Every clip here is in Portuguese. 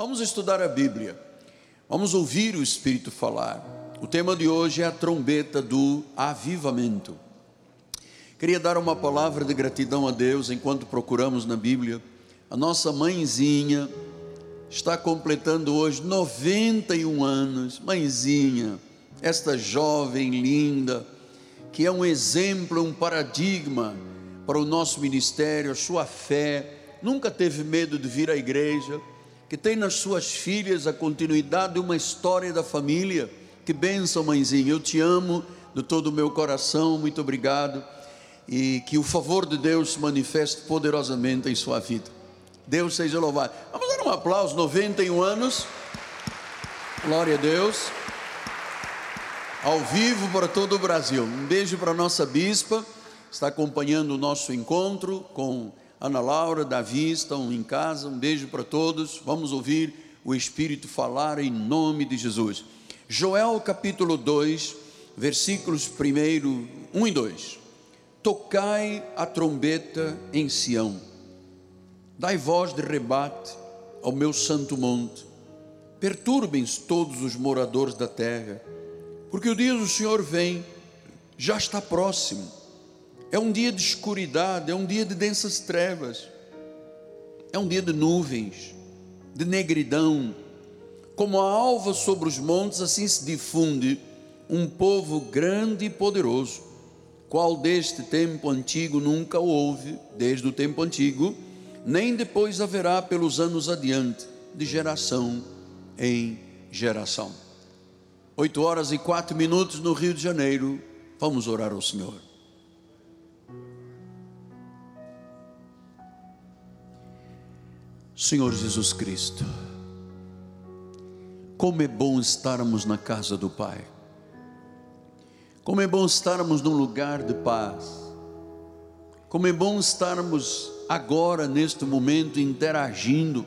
Vamos estudar a Bíblia. Vamos ouvir o Espírito falar. O tema de hoje é a trombeta do avivamento. Queria dar uma palavra de gratidão a Deus enquanto procuramos na Bíblia. A nossa mãezinha está completando hoje 91 anos. Mãezinha, esta jovem linda, que é um exemplo, um paradigma para o nosso ministério, a sua fé, nunca teve medo de vir à igreja que tem nas suas filhas a continuidade de uma história da família. Que benção, mãezinha. Eu te amo de todo o meu coração. Muito obrigado. E que o favor de Deus se manifeste poderosamente em sua vida. Deus seja louvado. Vamos dar um aplauso. 91 anos. Glória a Deus. Ao vivo para todo o Brasil. Um beijo para a nossa bispa. Está acompanhando o nosso encontro com Ana Laura, Davi estão em casa. Um beijo para todos. Vamos ouvir o Espírito falar em nome de Jesus. Joel capítulo 2, versículos 1, 1 e 2. Tocai a trombeta em Sião, dai voz de rebate ao meu santo monte, perturbem-se todos os moradores da terra, porque o dia do Senhor vem, já está próximo é um dia de escuridade, é um dia de densas trevas, é um dia de nuvens, de negridão. Como a alva sobre os montes, assim se difunde um povo grande e poderoso, qual deste tempo antigo nunca houve, desde o tempo antigo, nem depois haverá pelos anos adiante, de geração em geração. Oito horas e quatro minutos no Rio de Janeiro, vamos orar ao Senhor. Senhor Jesus Cristo, como é bom estarmos na casa do Pai, como é bom estarmos num lugar de paz, como é bom estarmos agora, neste momento, interagindo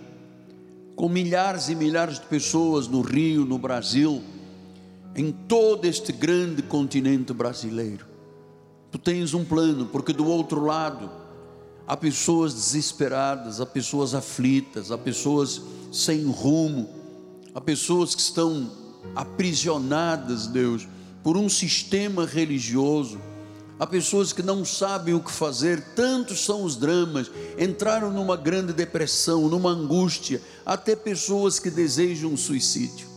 com milhares e milhares de pessoas no Rio, no Brasil, em todo este grande continente brasileiro. Tu tens um plano, porque do outro lado, Há pessoas desesperadas, há pessoas aflitas, há pessoas sem rumo, há pessoas que estão aprisionadas, Deus, por um sistema religioso. Há pessoas que não sabem o que fazer, tantos são os dramas, entraram numa grande depressão, numa angústia, até pessoas que desejam suicídio.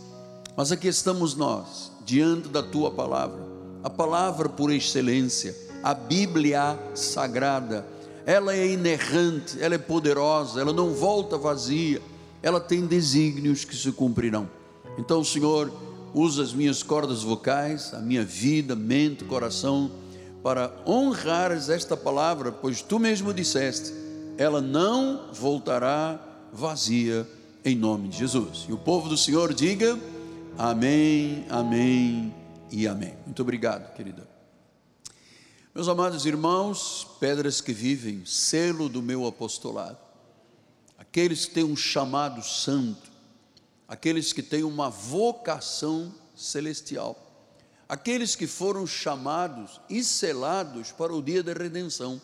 Mas aqui estamos nós, diante da tua palavra, a palavra por excelência, a Bíblia sagrada ela é inerrante, ela é poderosa, ela não volta vazia, ela tem desígnios que se cumprirão. Então, Senhor, usa as minhas cordas vocais, a minha vida, mente, coração, para honrares esta palavra, pois tu mesmo disseste, ela não voltará vazia em nome de Jesus. E o povo do Senhor diga: Amém, Amém e Amém. Muito obrigado, querida. Meus amados irmãos, pedras que vivem, selo do meu apostolado, aqueles que têm um chamado santo, aqueles que têm uma vocação celestial, aqueles que foram chamados e selados para o dia da redenção,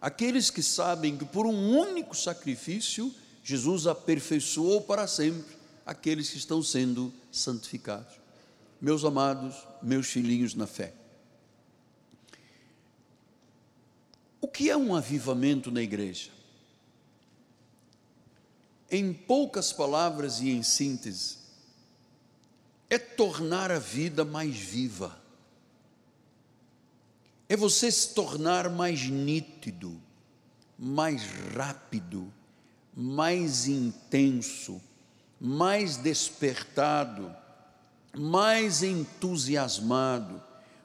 aqueles que sabem que por um único sacrifício Jesus aperfeiçoou para sempre aqueles que estão sendo santificados. Meus amados, meus filhinhos na fé, O que é um avivamento na igreja? Em poucas palavras e em síntese, é tornar a vida mais viva, é você se tornar mais nítido, mais rápido, mais intenso, mais despertado, mais entusiasmado,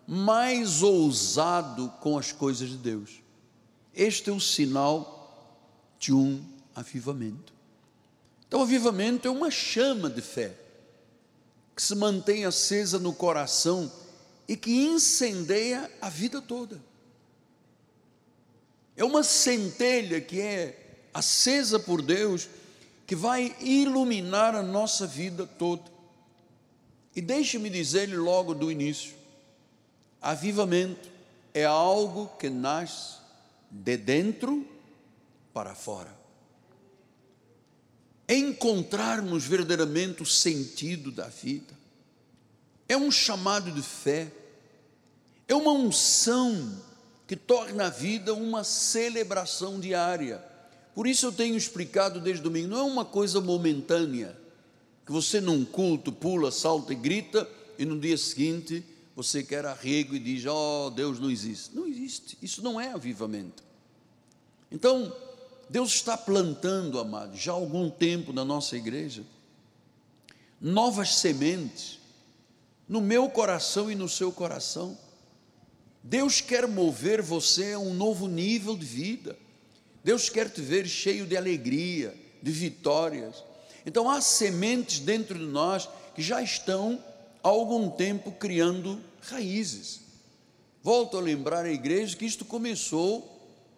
mais ousado com as coisas de Deus. Este é o sinal de um avivamento. Então, avivamento é uma chama de fé que se mantém acesa no coração e que incendeia a vida toda. É uma centelha que é acesa por Deus, que vai iluminar a nossa vida toda. E deixe-me dizer-lhe logo do início: avivamento é algo que nasce de dentro para fora. encontrarmos verdadeiramente o sentido da vida. É um chamado de fé, é uma unção que torna a vida uma celebração diária. Por isso eu tenho explicado desde domingo, não é uma coisa momentânea, que você num culto pula, salta e grita, e no dia seguinte você quer arrego e diz: Oh, Deus não existe. Não existe, isso não é avivamento. Então, Deus está plantando, amado, já há algum tempo na nossa igreja, novas sementes no meu coração e no seu coração. Deus quer mover você a um novo nível de vida. Deus quer te ver cheio de alegria, de vitórias. Então há sementes dentro de nós que já estão há algum tempo criando raízes. Volto a lembrar a igreja que isto começou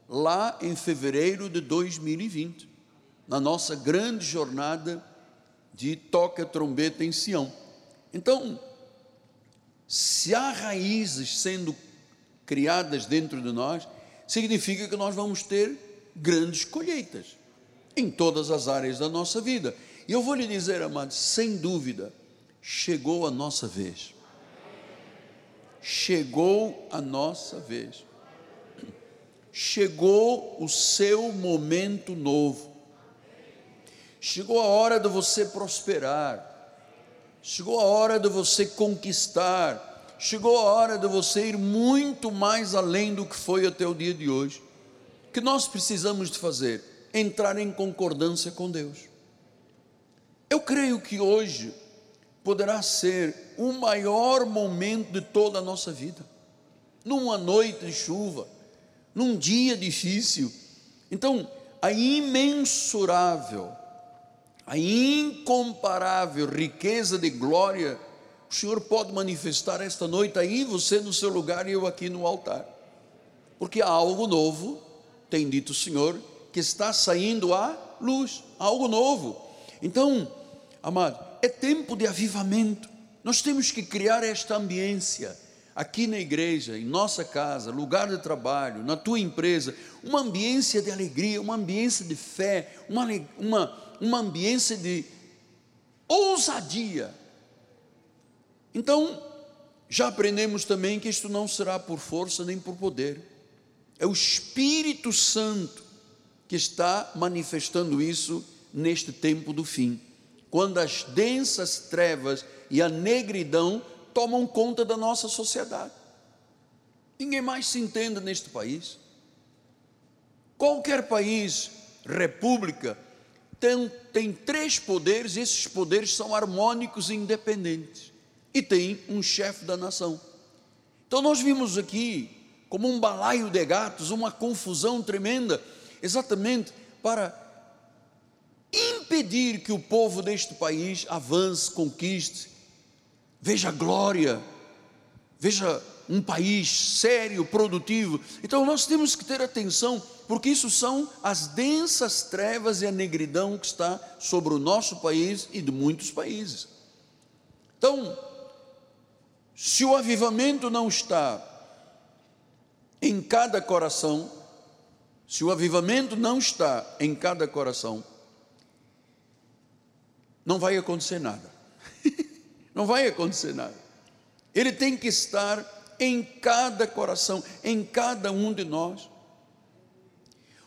lá em fevereiro de 2020, na nossa grande jornada de toca trombeta em Sião. Então, se há raízes sendo criadas dentro de nós, significa que nós vamos ter grandes colheitas em todas as áreas da nossa vida. E eu vou lhe dizer, amados, sem dúvida, chegou a nossa vez. Chegou a nossa vez. Chegou o seu momento novo. Chegou a hora de você prosperar. Chegou a hora de você conquistar chegou a hora de você ir muito mais além do que foi até o dia de hoje. O que nós precisamos de fazer? Entrar em concordância com Deus. Eu creio que hoje poderá ser o maior momento de toda a nossa vida. Numa noite de chuva, num dia difícil. Então, a imensurável, a incomparável riqueza de glória o Senhor pode manifestar esta noite aí, você no seu lugar e eu aqui no altar. Porque há algo novo, tem dito o Senhor, que está saindo à luz, algo novo. Então, amado, é tempo de avivamento. Nós temos que criar esta ambiência aqui na igreja, em nossa casa, lugar de trabalho, na tua empresa, uma ambiência de alegria, uma ambiência de fé, uma, uma, uma ambiência de ousadia. Então, já aprendemos também que isto não será por força nem por poder, é o Espírito Santo que está manifestando isso neste tempo do fim, quando as densas trevas e a negridão tomam conta da nossa sociedade. Ninguém mais se entende neste país. Qualquer país, república, tem, tem três poderes, e esses poderes são harmônicos e independentes e tem um chefe da nação. Então nós vimos aqui como um balaio de gatos, uma confusão tremenda, exatamente para impedir que o povo deste país avance, conquiste, veja glória, veja um país sério, produtivo. Então nós temos que ter atenção, porque isso são as densas trevas e a negridão que está sobre o nosso país e de muitos países. Então, se o avivamento não está em cada coração, se o avivamento não está em cada coração, não vai acontecer nada. Não vai acontecer nada. Ele tem que estar em cada coração, em cada um de nós.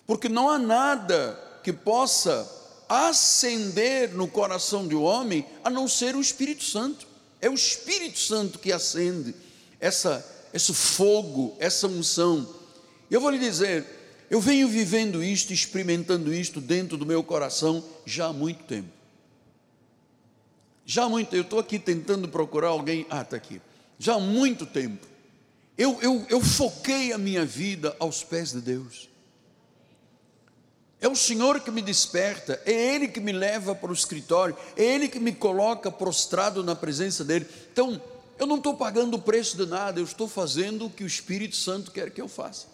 Porque não há nada que possa acender no coração de um homem a não ser o Espírito Santo. É o Espírito Santo que acende essa, esse fogo, essa unção. Eu vou lhe dizer, eu venho vivendo isto, experimentando isto dentro do meu coração já há muito tempo. Já há muito, eu estou aqui tentando procurar alguém, ah, está aqui. Já há muito tempo. Eu, eu, eu foquei a minha vida aos pés de Deus. É o Senhor que me desperta, é Ele que me leva para o escritório, é Ele que me coloca prostrado na presença dEle. Então, eu não estou pagando o preço de nada, eu estou fazendo o que o Espírito Santo quer que eu faça.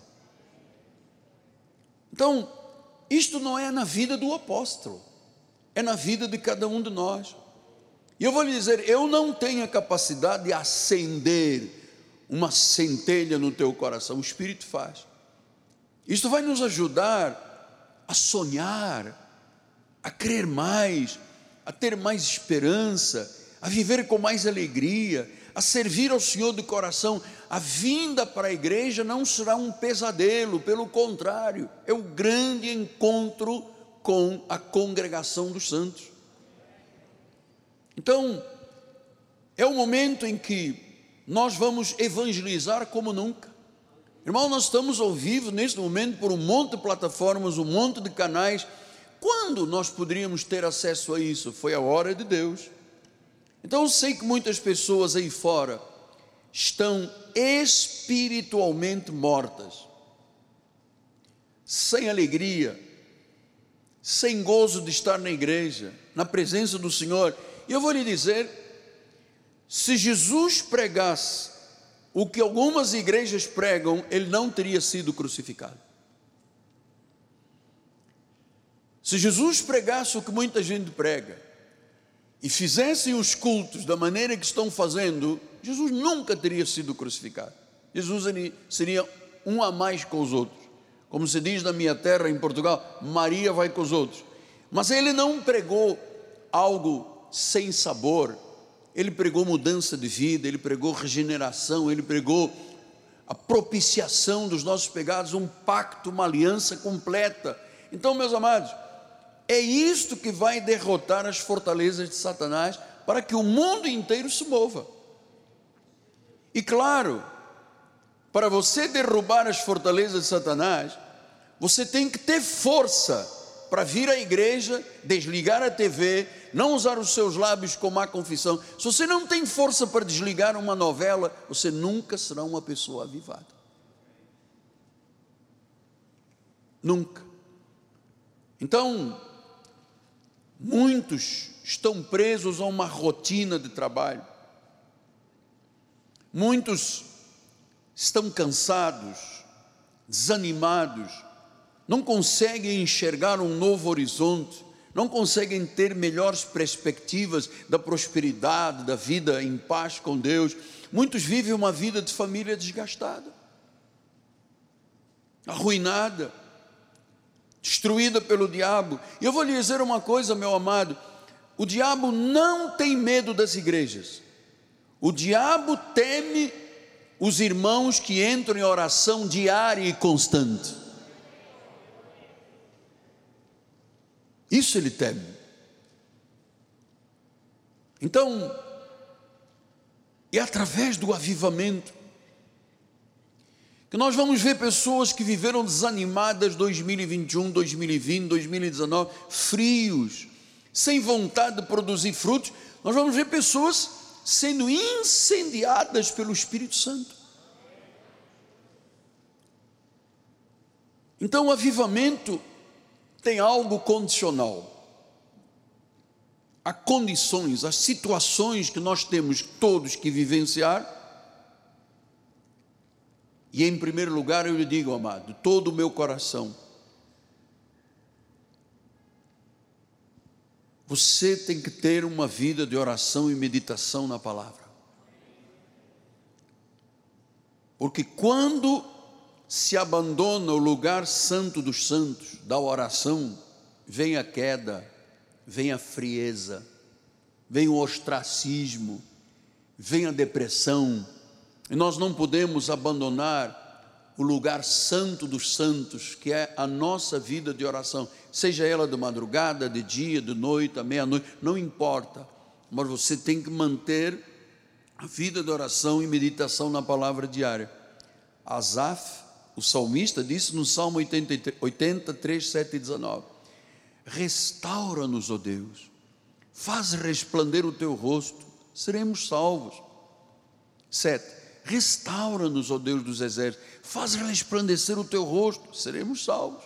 Então, isto não é na vida do apóstolo, é na vida de cada um de nós. E eu vou lhe dizer, eu não tenho a capacidade de acender uma centelha no teu coração, o Espírito faz. Isto vai nos ajudar a sonhar, a crer mais, a ter mais esperança, a viver com mais alegria, a servir ao Senhor de coração, a vinda para a igreja não será um pesadelo, pelo contrário, é o grande encontro com a congregação dos santos. Então, é o momento em que nós vamos evangelizar como nunca. Irmão, nós estamos ao vivo neste momento por um monte de plataformas, um monte de canais. Quando nós poderíamos ter acesso a isso? Foi a hora de Deus. Então eu sei que muitas pessoas aí fora estão espiritualmente mortas, sem alegria, sem gozo de estar na igreja, na presença do Senhor. E eu vou lhe dizer: se Jesus pregasse o que algumas igrejas pregam, ele não teria sido crucificado. Se Jesus pregasse o que muita gente prega, e fizessem os cultos da maneira que estão fazendo, Jesus nunca teria sido crucificado. Jesus seria um a mais com os outros. Como se diz na minha terra, em Portugal, Maria vai com os outros. Mas ele não pregou algo sem sabor, ele pregou mudança de vida, ele pregou regeneração, ele pregou a propiciação dos nossos pecados, um pacto, uma aliança completa. Então, meus amados, é isto que vai derrotar as fortalezas de Satanás para que o mundo inteiro se mova. E claro, para você derrubar as fortalezas de Satanás, você tem que ter força para vir à igreja, desligar a TV, não usar os seus lábios com má confissão. Se você não tem força para desligar uma novela, você nunca será uma pessoa avivada. Nunca. Então, Muitos estão presos a uma rotina de trabalho. Muitos estão cansados, desanimados, não conseguem enxergar um novo horizonte, não conseguem ter melhores perspectivas da prosperidade, da vida em paz com Deus. Muitos vivem uma vida de família desgastada, arruinada destruída pelo diabo. E eu vou lhe dizer uma coisa, meu amado: o diabo não tem medo das igrejas, o diabo teme os irmãos que entram em oração diária e constante. Isso ele teme. Então, é através do avivamento que nós vamos ver pessoas que viveram desanimadas 2021, 2020, 2019, frios, sem vontade de produzir frutos. Nós vamos ver pessoas sendo incendiadas pelo Espírito Santo. Então, o avivamento tem algo condicional. Há condições, as situações que nós temos todos que vivenciar e em primeiro lugar eu lhe digo, amado, todo o meu coração, você tem que ter uma vida de oração e meditação na palavra. Porque quando se abandona o lugar santo dos santos, da oração, vem a queda, vem a frieza, vem o ostracismo, vem a depressão, e nós não podemos abandonar o lugar santo dos santos, que é a nossa vida de oração, seja ela de madrugada, de dia, de noite, à meia-noite, não importa, mas você tem que manter a vida de oração e meditação na palavra diária. Asaf, o salmista, disse no Salmo 83, 83 7 e 19: Restaura-nos, ó Deus, faz resplandecer o teu rosto, seremos salvos. 7 Restaura-nos, ó Deus dos exércitos, faz resplandecer o teu rosto, seremos salvos.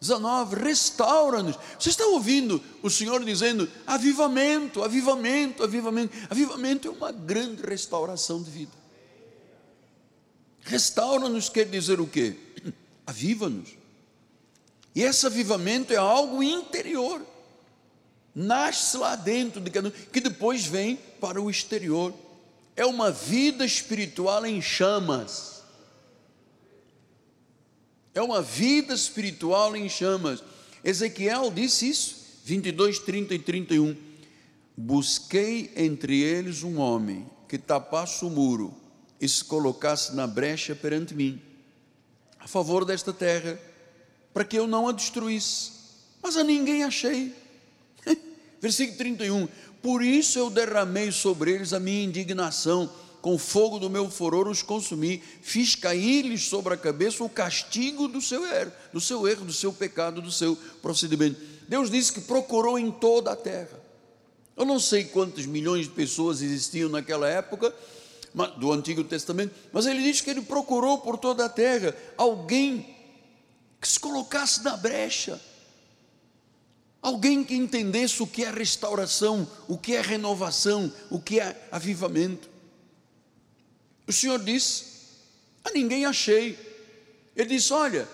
19, restaura-nos. Você está ouvindo o Senhor dizendo avivamento, avivamento, avivamento. Avivamento é uma grande restauração de vida. Restaura-nos quer dizer o quê? Aviva-nos. E esse avivamento é algo interior. Nasce lá dentro de cada um, que depois vem para o exterior é uma vida espiritual em chamas. É uma vida espiritual em chamas. Ezequiel disse isso, 22, 30 e 31. Busquei entre eles um homem que tapasse o muro e se colocasse na brecha perante mim, a favor desta terra, para que eu não a destruísse. Mas a ninguém achei. Versículo 31. Por isso eu derramei sobre eles a minha indignação, com o fogo do meu furor os consumi, fiz cair-lhes sobre a cabeça o castigo do seu erro, do seu erro, do seu pecado, do seu procedimento. Deus disse que procurou em toda a terra. Eu não sei quantos milhões de pessoas existiam naquela época, do Antigo Testamento, mas ele diz que ele procurou por toda a terra alguém que se colocasse na brecha, alguém que entendesse o que é restauração, o que é renovação, o que é avivamento. O Senhor disse: A ninguém achei. Ele disse: Olha,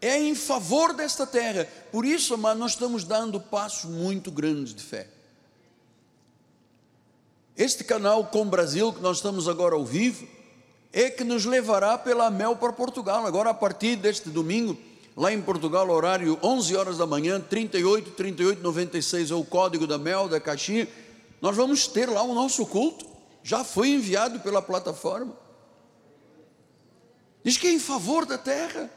é em favor desta terra, por isso, mas nós estamos dando passos muito grandes de fé. Este canal com Brasil, que nós estamos agora ao vivo, é que nos levará pela Mel para Portugal. Agora, a partir deste domingo, lá em Portugal, horário 11 horas da manhã, 38, 38, 96 é o código da Mel, da caixinha. Nós vamos ter lá o nosso culto. Já foi enviado pela plataforma. Diz que é em favor da terra.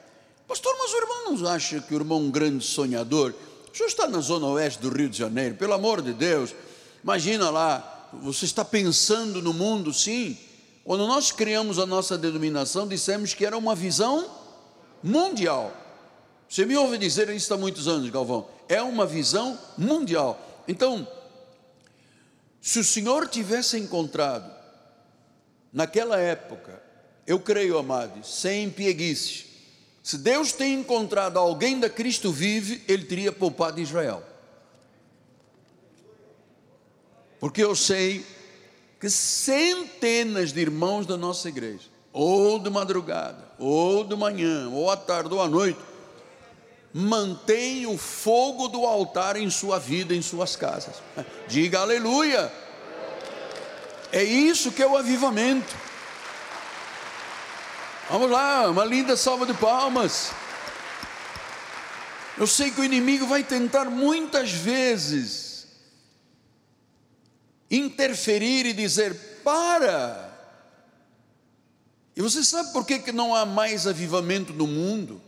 Pastor, mas o irmão não acha que o irmão é um grande sonhador? O senhor está na zona oeste do Rio de Janeiro, pelo amor de Deus. Imagina lá, você está pensando no mundo, sim. Quando nós criamos a nossa denominação, dissemos que era uma visão mundial. Você me ouve dizer isso há muitos anos, Galvão. É uma visão mundial. Então, se o Senhor tivesse encontrado, naquela época, eu creio, amados, sem pieguice, se Deus tem encontrado alguém da Cristo vive, ele teria poupado Israel. Porque eu sei que centenas de irmãos da nossa igreja, ou de madrugada, ou de manhã, ou à tarde, ou à noite, mantêm o fogo do altar em sua vida, em suas casas. Diga aleluia. É isso que é o avivamento. Vamos lá, uma linda salva de palmas. Eu sei que o inimigo vai tentar muitas vezes interferir e dizer: para. E você sabe por que, que não há mais avivamento no mundo?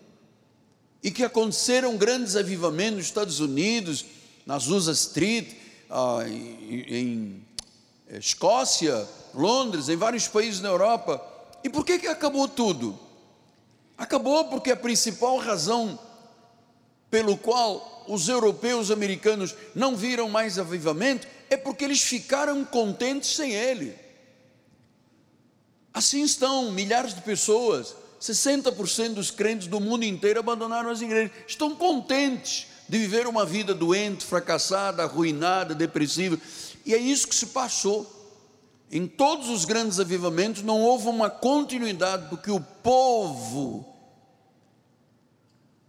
E que aconteceram grandes avivamentos nos Estados Unidos, na Azusa Street, ah, em, em Escócia, Londres, em vários países na Europa. E por que, que acabou tudo? Acabou porque a principal razão pelo qual os europeus americanos não viram mais avivamento é porque eles ficaram contentes sem ele. Assim estão milhares de pessoas, 60% dos crentes do mundo inteiro abandonaram as igrejas, estão contentes de viver uma vida doente, fracassada, arruinada, depressiva, e é isso que se passou. Em todos os grandes avivamentos não houve uma continuidade, porque o povo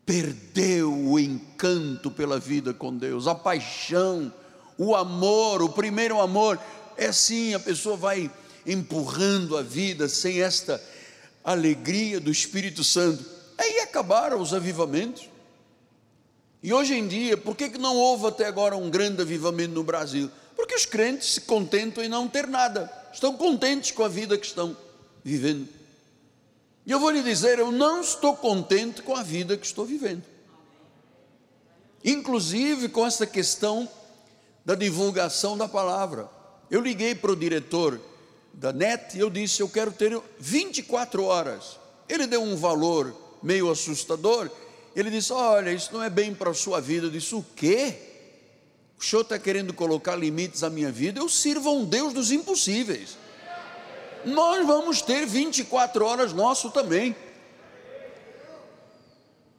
perdeu o encanto pela vida com Deus, a paixão o amor, o primeiro amor, é assim, a pessoa vai empurrando a vida sem esta alegria do Espírito Santo. Aí acabaram os avivamentos. E hoje em dia, por que, que não houve até agora um grande avivamento no Brasil? Porque os crentes se contentam em não ter nada, estão contentes com a vida que estão vivendo. E eu vou lhe dizer, eu não estou contente com a vida que estou vivendo. Inclusive com essa questão da divulgação da palavra. Eu liguei para o diretor da NET e eu disse: Eu quero ter 24 horas. Ele deu um valor meio assustador. Ele disse: Olha, isso não é bem para a sua vida. Eu disse: O quê? O senhor está querendo colocar limites à minha vida? Eu sirvo a um Deus dos impossíveis. Nós vamos ter 24 horas nosso também.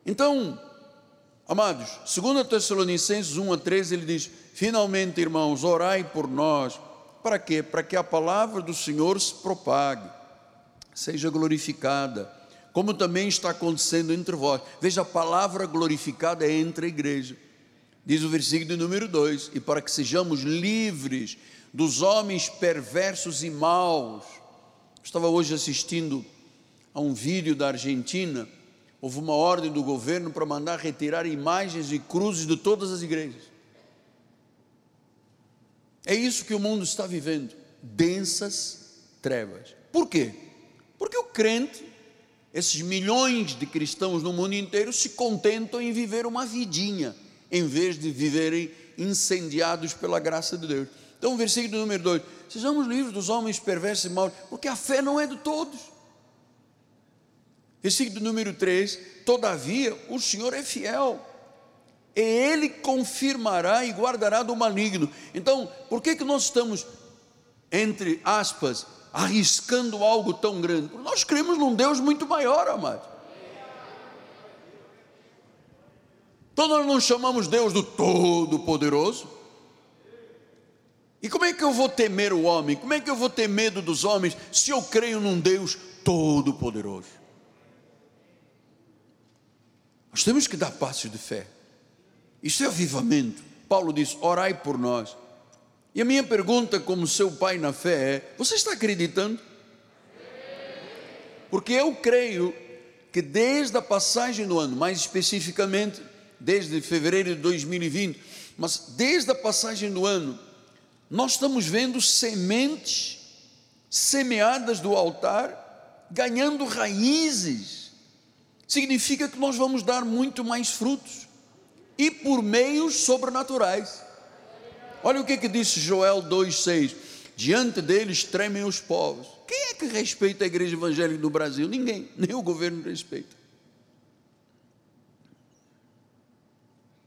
Então, Amados, 2 Tessalonicenses 1 a 13, ele diz: Finalmente, irmãos, orai por nós. Para quê? Para que a palavra do Senhor se propague, seja glorificada, como também está acontecendo entre vós. Veja, a palavra glorificada é entre a igreja. Diz o versículo número 2: E para que sejamos livres dos homens perversos e maus. estava hoje assistindo a um vídeo da Argentina houve uma ordem do governo para mandar retirar imagens e cruzes de todas as igrejas. É isso que o mundo está vivendo, densas trevas. Por quê? Porque o crente, esses milhões de cristãos no mundo inteiro se contentam em viver uma vidinha, em vez de viverem incendiados pela graça de Deus. Então, versículo número 2: Sejamos livres dos homens perversos e maus, porque a fé não é de todos. Versículo número 3: Todavia, o Senhor é fiel, e Ele confirmará e guardará do maligno. Então, por que, que nós estamos, entre aspas, arriscando algo tão grande? Porque nós cremos num Deus muito maior, amado. Então nós não chamamos Deus do Todo-Poderoso. E como é que eu vou temer o homem? Como é que eu vou ter medo dos homens se eu creio num Deus Todo-Poderoso? Nós temos que dar passos de fé. Isso é avivamento. Paulo diz: orai por nós. E a minha pergunta, como seu pai na fé, é: você está acreditando? Porque eu creio que desde a passagem do ano, mais especificamente desde fevereiro de 2020, mas desde a passagem do ano, nós estamos vendo sementes semeadas do altar ganhando raízes. Significa que nós vamos dar muito mais frutos e por meios sobrenaturais. Olha o que, que disse Joel 2,6: Diante deles tremem os povos. Quem é que respeita a igreja evangélica do Brasil? Ninguém, nem o governo respeita.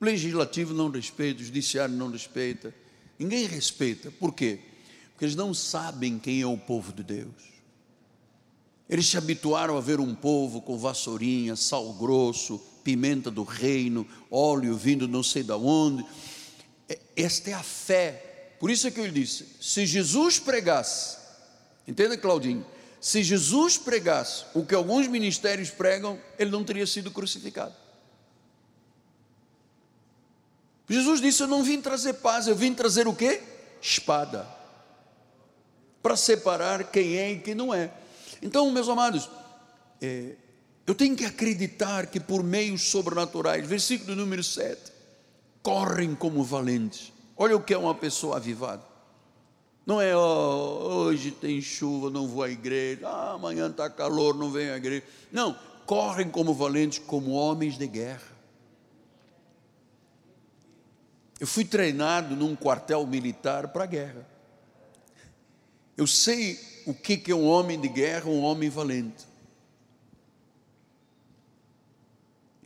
O legislativo não respeita, o judiciário não respeita, ninguém respeita. Por quê? Porque eles não sabem quem é o povo de Deus. Eles se habituaram a ver um povo com vassourinha, sal grosso, pimenta do reino, óleo vindo não sei de onde. Esta é a fé. Por isso é que eu disse: se Jesus pregasse, entenda, Claudinho, se Jesus pregasse o que alguns ministérios pregam, ele não teria sido crucificado. Jesus disse: Eu não vim trazer paz, eu vim trazer o quê? Espada. Para separar quem é e quem não é. Então, meus amados, é, eu tenho que acreditar que por meios sobrenaturais, versículo número 7, correm como valentes. Olha o que é uma pessoa avivada. Não é, oh, hoje tem chuva, não vou à igreja, ah, amanhã está calor, não venho à igreja. Não, correm como valentes, como homens de guerra. Eu fui treinado num quartel militar para a guerra. Eu sei o que é um homem de guerra, um homem valente.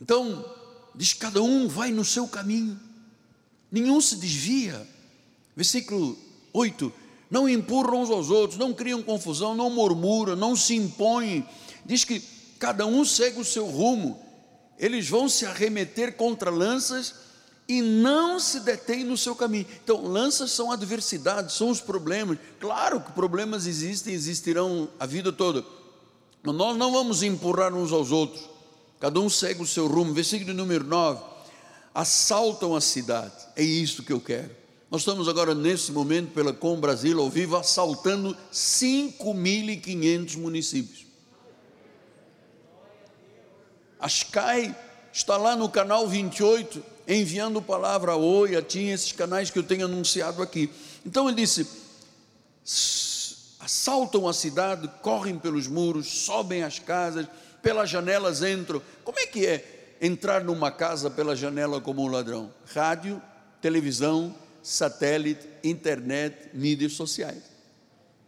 Então, diz: cada um vai no seu caminho, nenhum se desvia. Versículo 8: não empurram uns aos outros, não criam confusão, não murmuram, não se impõem. Diz que cada um segue o seu rumo, eles vão se arremeter contra lanças e não se detém no seu caminho. Então, lanças são adversidades, são os problemas. Claro que problemas existem, existirão a vida toda. Mas nós não vamos empurrar uns aos outros. Cada um segue o seu rumo. Versículo número 9. Assaltam a cidade. É isso que eu quero. Nós estamos agora, nesse momento, pela Com Brasil ao vivo, assaltando 5.500 municípios. A Sky está lá no canal 28 enviando palavra a Oi, a Tim, esses canais que eu tenho anunciado aqui. Então ele disse: assaltam a cidade, correm pelos muros, sobem as casas, pelas janelas entram. Como é que é entrar numa casa pela janela como um ladrão? Rádio, televisão, satélite, internet, mídias sociais.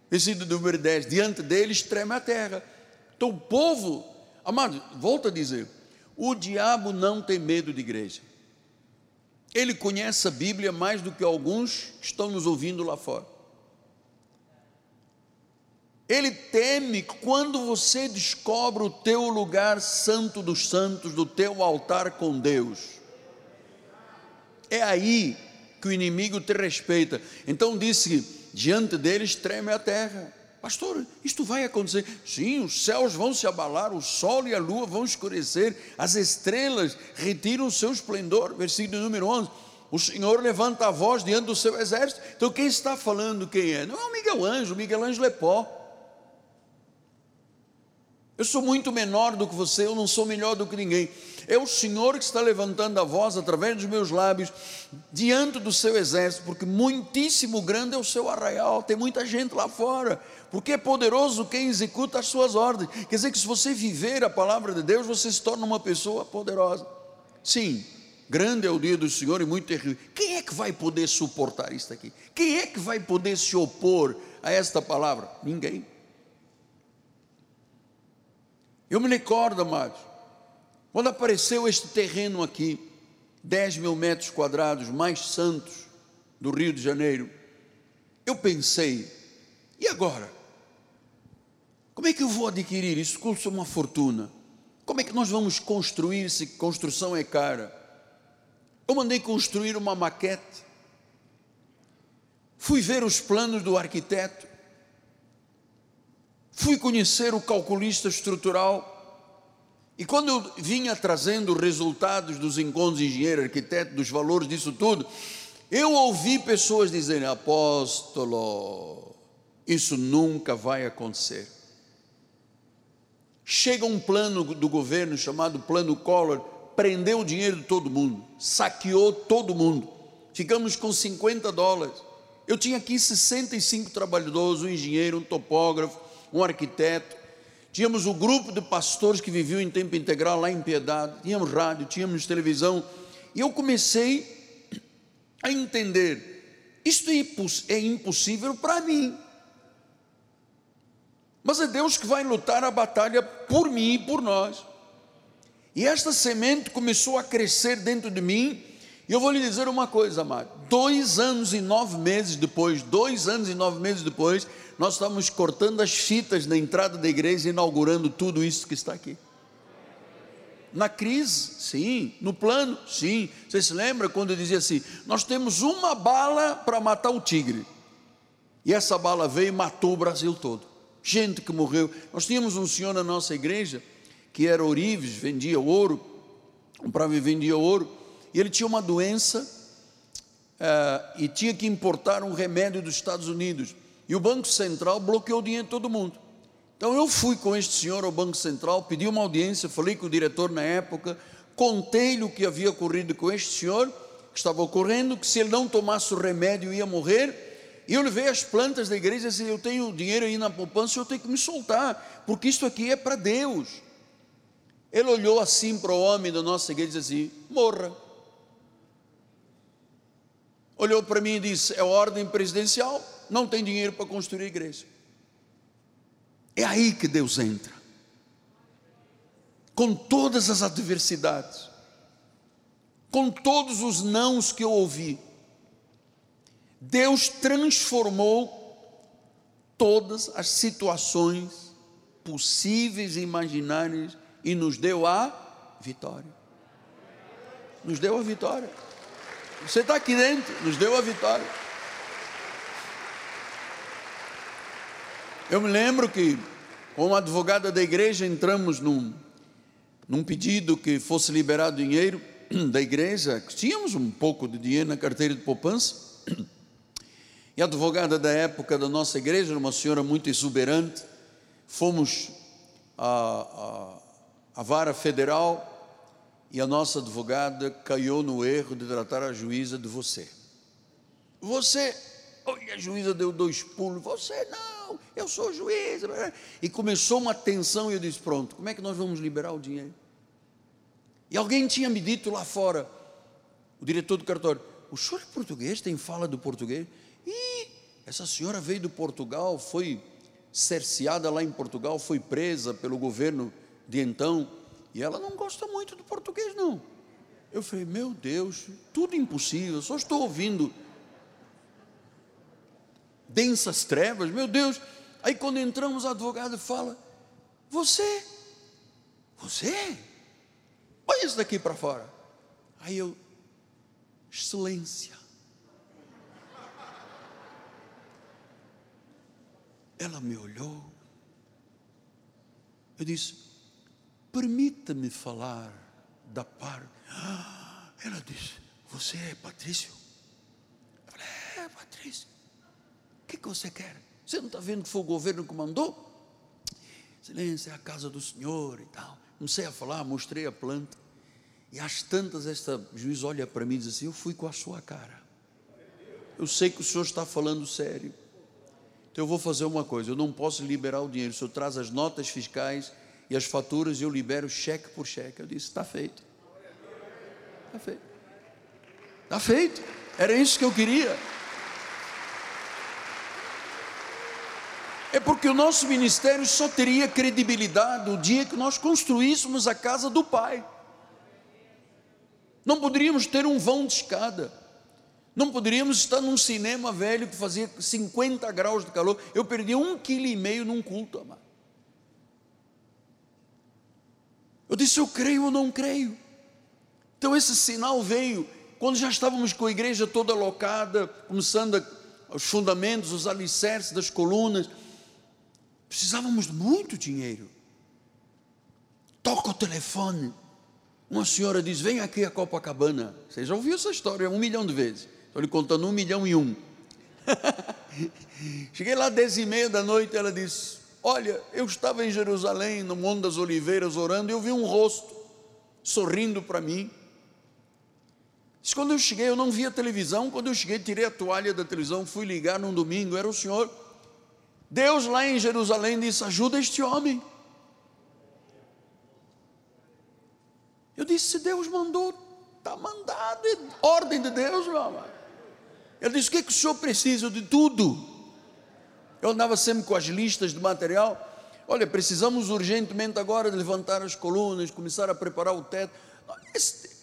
Versículo número 10: diante deles treme a terra. Então o povo, amado, volta a dizer: o diabo não tem medo de igreja. Ele conhece a Bíblia mais do que alguns que estão nos ouvindo lá fora. Ele teme quando você descobre o teu lugar santo dos santos, do teu altar com Deus. É aí que o inimigo te respeita. Então disse: diante deles treme a terra. Pastor, isto vai acontecer? Sim, os céus vão se abalar, o sol e a lua vão escurecer, as estrelas retiram o seu esplendor. Versículo número 11. O Senhor levanta a voz diante do seu exército. Então, quem está falando quem é? Não é o Miguel Ângelo, Miguel Ângelo é pó. Eu sou muito menor do que você, eu não sou melhor do que ninguém. É o Senhor que está levantando a voz através dos meus lábios diante do seu exército, porque muitíssimo grande é o seu arraial, tem muita gente lá fora, porque é poderoso quem executa as suas ordens. Quer dizer que se você viver a palavra de Deus, você se torna uma pessoa poderosa. Sim, grande é o dia do Senhor e muito terrível. Quem é que vai poder suportar isso aqui? Quem é que vai poder se opor a esta palavra? Ninguém. Eu me recordo, amados, quando apareceu este terreno aqui, 10 mil metros quadrados mais santos do Rio de Janeiro, eu pensei, e agora? Como é que eu vou adquirir isso? Custa uma fortuna. Como é que nós vamos construir se construção é cara? Eu mandei construir uma maquete. Fui ver os planos do arquiteto. Fui conhecer o calculista estrutural. E quando eu vinha trazendo resultados dos encontros de engenheiro, arquiteto, dos valores disso tudo, eu ouvi pessoas dizerem: Apóstolo, isso nunca vai acontecer. Chega um plano do governo chamado Plano Collor, prendeu o dinheiro de todo mundo, saqueou todo mundo. Ficamos com 50 dólares. Eu tinha aqui 65 trabalhadores, um engenheiro, um topógrafo, um arquiteto. Tínhamos o grupo de pastores que viviam em tempo integral lá em Piedade. Tínhamos rádio, tínhamos televisão. E eu comecei a entender: isto é impossível para mim. Mas é Deus que vai lutar a batalha por mim e por nós. E esta semente começou a crescer dentro de mim. E eu vou lhe dizer uma coisa, amado. Dois anos e nove meses depois, dois anos e nove meses depois, nós estamos cortando as fitas na entrada da igreja e inaugurando tudo isso que está aqui. Na crise, sim. No plano, sim. Você se lembra quando eu dizia assim: nós temos uma bala para matar o tigre. E essa bala veio e matou o Brasil todo gente que morreu. Nós tínhamos um senhor na nossa igreja que era ourives, vendia ouro, comprava e vendia ouro, e ele tinha uma doença uh, e tinha que importar um remédio dos Estados Unidos. E o Banco Central bloqueou o dinheiro de todo mundo. Então eu fui com este senhor ao Banco Central, pedi uma audiência, falei com o diretor na época, contei-lhe o que havia ocorrido com este senhor, que estava ocorrendo, que se ele não tomasse o remédio ia morrer, e eu levei as plantas da igreja e disse: Eu tenho dinheiro aí na poupança, eu tenho que me soltar, porque isto aqui é para Deus. Ele olhou assim para o homem da nossa igreja e disse assim: Morra. Olhou para mim e disse: É ordem presidencial, não tem dinheiro para construir igreja. É aí que Deus entra. Com todas as adversidades, com todos os nãos que eu ouvi, Deus transformou todas as situações possíveis e imaginárias e nos deu a vitória. Nos deu a vitória. Você está aqui dentro, nos deu a vitória. Eu me lembro que, como advogada da igreja, entramos num, num pedido que fosse liberado dinheiro da igreja. Tínhamos um pouco de dinheiro na carteira de poupança. E a advogada da época da nossa igreja, uma senhora muito exuberante, fomos à, à, à vara federal e a nossa advogada caiu no erro de tratar a juíza de você. Você, olha, a juíza deu dois pulos, você não, eu sou juíza. E começou uma tensão e eu disse: pronto, como é que nós vamos liberar o dinheiro? E alguém tinha me dito lá fora, o diretor do cartório, o senhor é português, tem fala do português? E essa senhora veio do Portugal, foi cerceada lá em Portugal, foi presa pelo governo de então, e ela não gosta muito do português, não. Eu falei, meu Deus, tudo impossível, só estou ouvindo densas trevas, meu Deus. Aí quando entramos, a advogada fala: Você, você, olha isso daqui para fora. Aí eu, excelência, Ela me olhou. Eu disse: Permita-me falar da parte. Ela disse: Você é Patrício? Eu falei: É, Patrício. O que, que você quer? Você não está vendo que foi o governo que mandou? Silêncio, é a casa do Senhor e tal. Comecei a falar, mostrei a planta. E às tantas, esta juiz olha para mim e diz assim: Eu fui com a sua cara. Eu sei que o senhor está falando sério. Então eu vou fazer uma coisa: eu não posso liberar o dinheiro. O senhor traz as notas fiscais e as faturas e eu libero cheque por cheque. Eu disse: Está feito. Está feito. Está feito. Era isso que eu queria. É porque o nosso ministério só teria credibilidade o dia que nós construíssemos a casa do Pai. Não poderíamos ter um vão de escada. Não poderíamos estar num cinema velho que fazia 50 graus de calor. Eu perdi um quilo e meio num culto, amado. Eu disse, eu creio ou não creio. Então esse sinal veio quando já estávamos com a igreja toda alocada, começando a, os fundamentos, os alicerces das colunas. Precisávamos de muito dinheiro. Toca o telefone. Uma senhora diz: Vem aqui a Copacabana. Você já ouviu essa história um milhão de vezes. Estou lhe contando um milhão e um. Cheguei lá dez e meia da noite. Ela disse: Olha, eu estava em Jerusalém, no Monte das Oliveiras, orando, e eu vi um rosto sorrindo para mim. Diz, quando eu cheguei, eu não via televisão. Quando eu cheguei, tirei a toalha da televisão, fui ligar num domingo. Era o senhor. Deus lá em Jerusalém disse: Ajuda este homem. Eu disse: se Deus mandou, está mandado, é ordem de Deus, meu amado. Ele disse: o que, é que o senhor precisa de tudo? Eu andava sempre com as listas de material. Olha, precisamos urgentemente agora de levantar as colunas, começar a preparar o teto.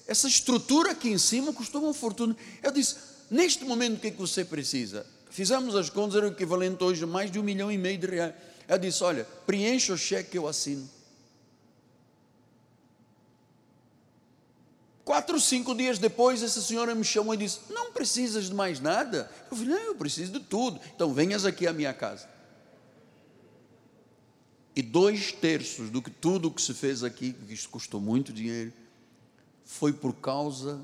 essa estrutura aqui em cima custou uma fortuna. Eu disse: neste momento, o que, é que você precisa? Fizemos as contas, era o equivalente hoje a mais de um milhão e meio de reais. Eu disse: olha, preencha o cheque que eu assino. Quatro, cinco dias depois, essa senhora me chamou e disse: Não precisas de mais nada? Eu falei: Não, eu preciso de tudo. Então venhas aqui à minha casa. E dois terços do que tudo que se fez aqui, que custou muito dinheiro, foi por causa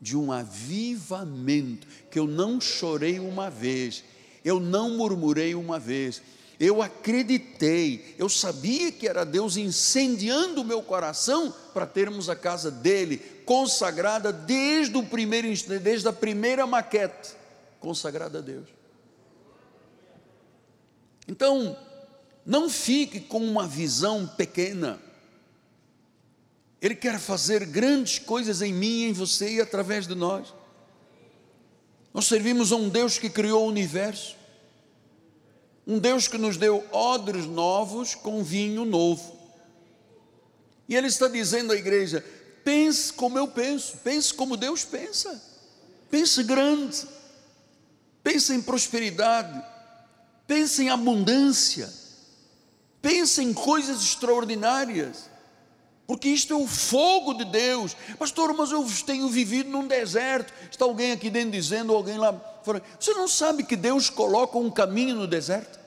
de um avivamento, que eu não chorei uma vez, eu não murmurei uma vez, eu acreditei, eu sabia que era Deus incendiando o meu coração para termos a casa dele consagrada desde o primeiro desde a primeira maquete, consagrada a Deus. Então, não fique com uma visão pequena. Ele quer fazer grandes coisas em mim, em você e através de nós. Nós servimos a um Deus que criou o universo um Deus que nos deu odres novos com vinho novo. E Ele está dizendo à igreja: pense como eu penso, pense como Deus pensa, pense grande, pense em prosperidade, pense em abundância, pense em coisas extraordinárias. Porque isto é o fogo de Deus. Pastor, mas eu tenho vivido num deserto. Está alguém aqui dentro dizendo, alguém lá fora. Você não sabe que Deus coloca um caminho no deserto?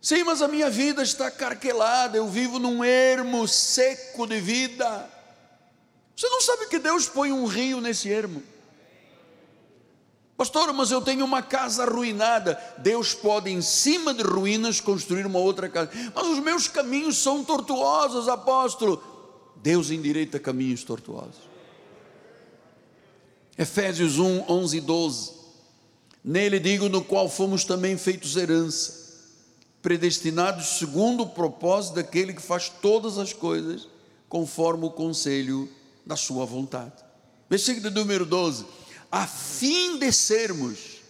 Sim, mas a minha vida está carquelada, eu vivo num ermo seco de vida. Você não sabe que Deus põe um rio nesse ermo? Pastor, mas eu tenho uma casa arruinada. Deus pode, em cima de ruínas, construir uma outra casa. Mas os meus caminhos são tortuosos, apóstolo. Deus endireita caminhos tortuosos. Efésios 1, 11 e 12. Nele digo, no qual fomos também feitos herança, predestinados segundo o propósito daquele que faz todas as coisas conforme o conselho da sua vontade. Versículo número 12 a fim de sermos,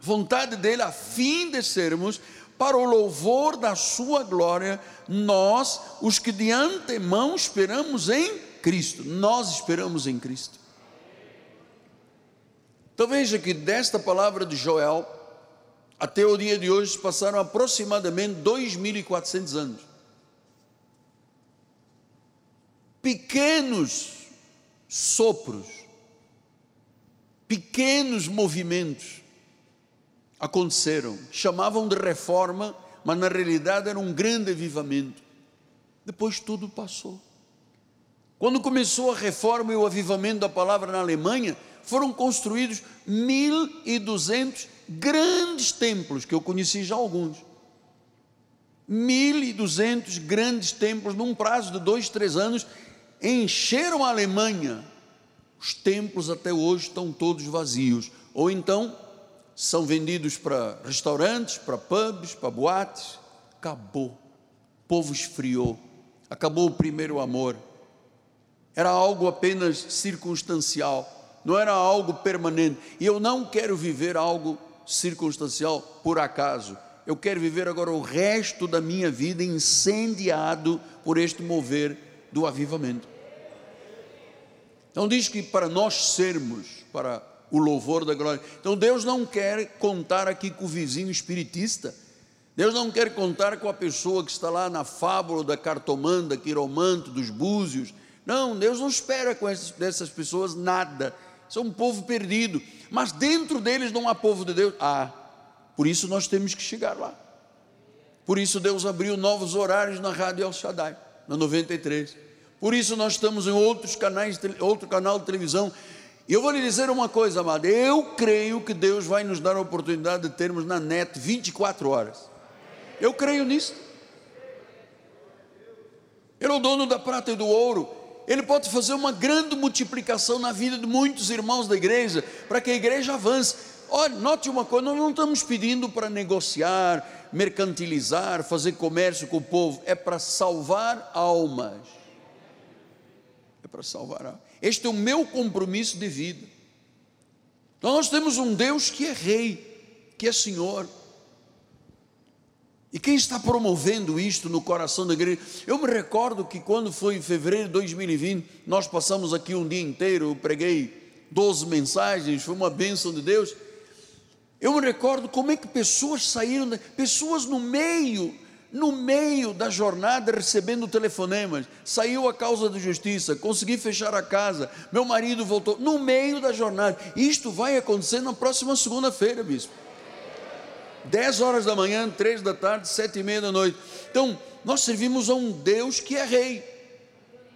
vontade dele, a fim de sermos, para o louvor da sua glória, nós, os que de antemão esperamos em Cristo, nós esperamos em Cristo. Então veja que desta palavra de Joel, até o dia de hoje passaram aproximadamente 2.400 anos. Pequenos sopros pequenos movimentos aconteceram, chamavam de reforma, mas na realidade era um grande avivamento. Depois tudo passou. Quando começou a reforma e o avivamento da palavra na Alemanha, foram construídos 1.200 grandes templos, que eu conheci já alguns. 1.200 grandes templos num prazo de dois, três anos, encheram a Alemanha. Os templos até hoje estão todos vazios. Ou então são vendidos para restaurantes, para pubs, para boates. Acabou. O povo esfriou. Acabou o primeiro amor. Era algo apenas circunstancial, não era algo permanente. E eu não quero viver algo circunstancial por acaso eu quero viver agora o resto da minha vida incendiado por este mover do avivamento. Então diz que para nós sermos, para o louvor da glória. Então Deus não quer contar aqui com o vizinho espiritista. Deus não quer contar com a pessoa que está lá na fábula da cartomanda, quiromanto, dos búzios. Não, Deus não espera com essas, dessas pessoas nada. São um povo perdido. Mas dentro deles não há povo de Deus. Ah, por isso nós temos que chegar lá. Por isso Deus abriu novos horários na Rádio El Shaddai, na 93. Por isso nós estamos em outros canais, outro canal de televisão. E eu vou lhe dizer uma coisa, amado. Eu creio que Deus vai nos dar a oportunidade de termos na net 24 horas. Eu creio nisso. Ele é o dono da prata e do ouro. Ele pode fazer uma grande multiplicação na vida de muitos irmãos da igreja, para que a igreja avance. Olha, note uma coisa: nós não estamos pedindo para negociar, mercantilizar, fazer comércio com o povo, é para salvar almas. É para salvar. Este é o meu compromisso de vida. Então nós temos um Deus que é rei, que é Senhor. E quem está promovendo isto no coração da igreja? Eu me recordo que quando foi em fevereiro de 2020, nós passamos aqui um dia inteiro, eu preguei 12 mensagens, foi uma bênção de Deus. Eu me recordo como é que pessoas saíram, pessoas no meio, no meio da jornada recebendo telefonemas, saiu a causa da justiça, consegui fechar a casa, meu marido voltou, no meio da jornada. Isto vai acontecer na próxima segunda-feira, bispo. 10 horas da manhã, 3 da tarde, sete e meia da noite. Então, nós servimos a um Deus que é rei,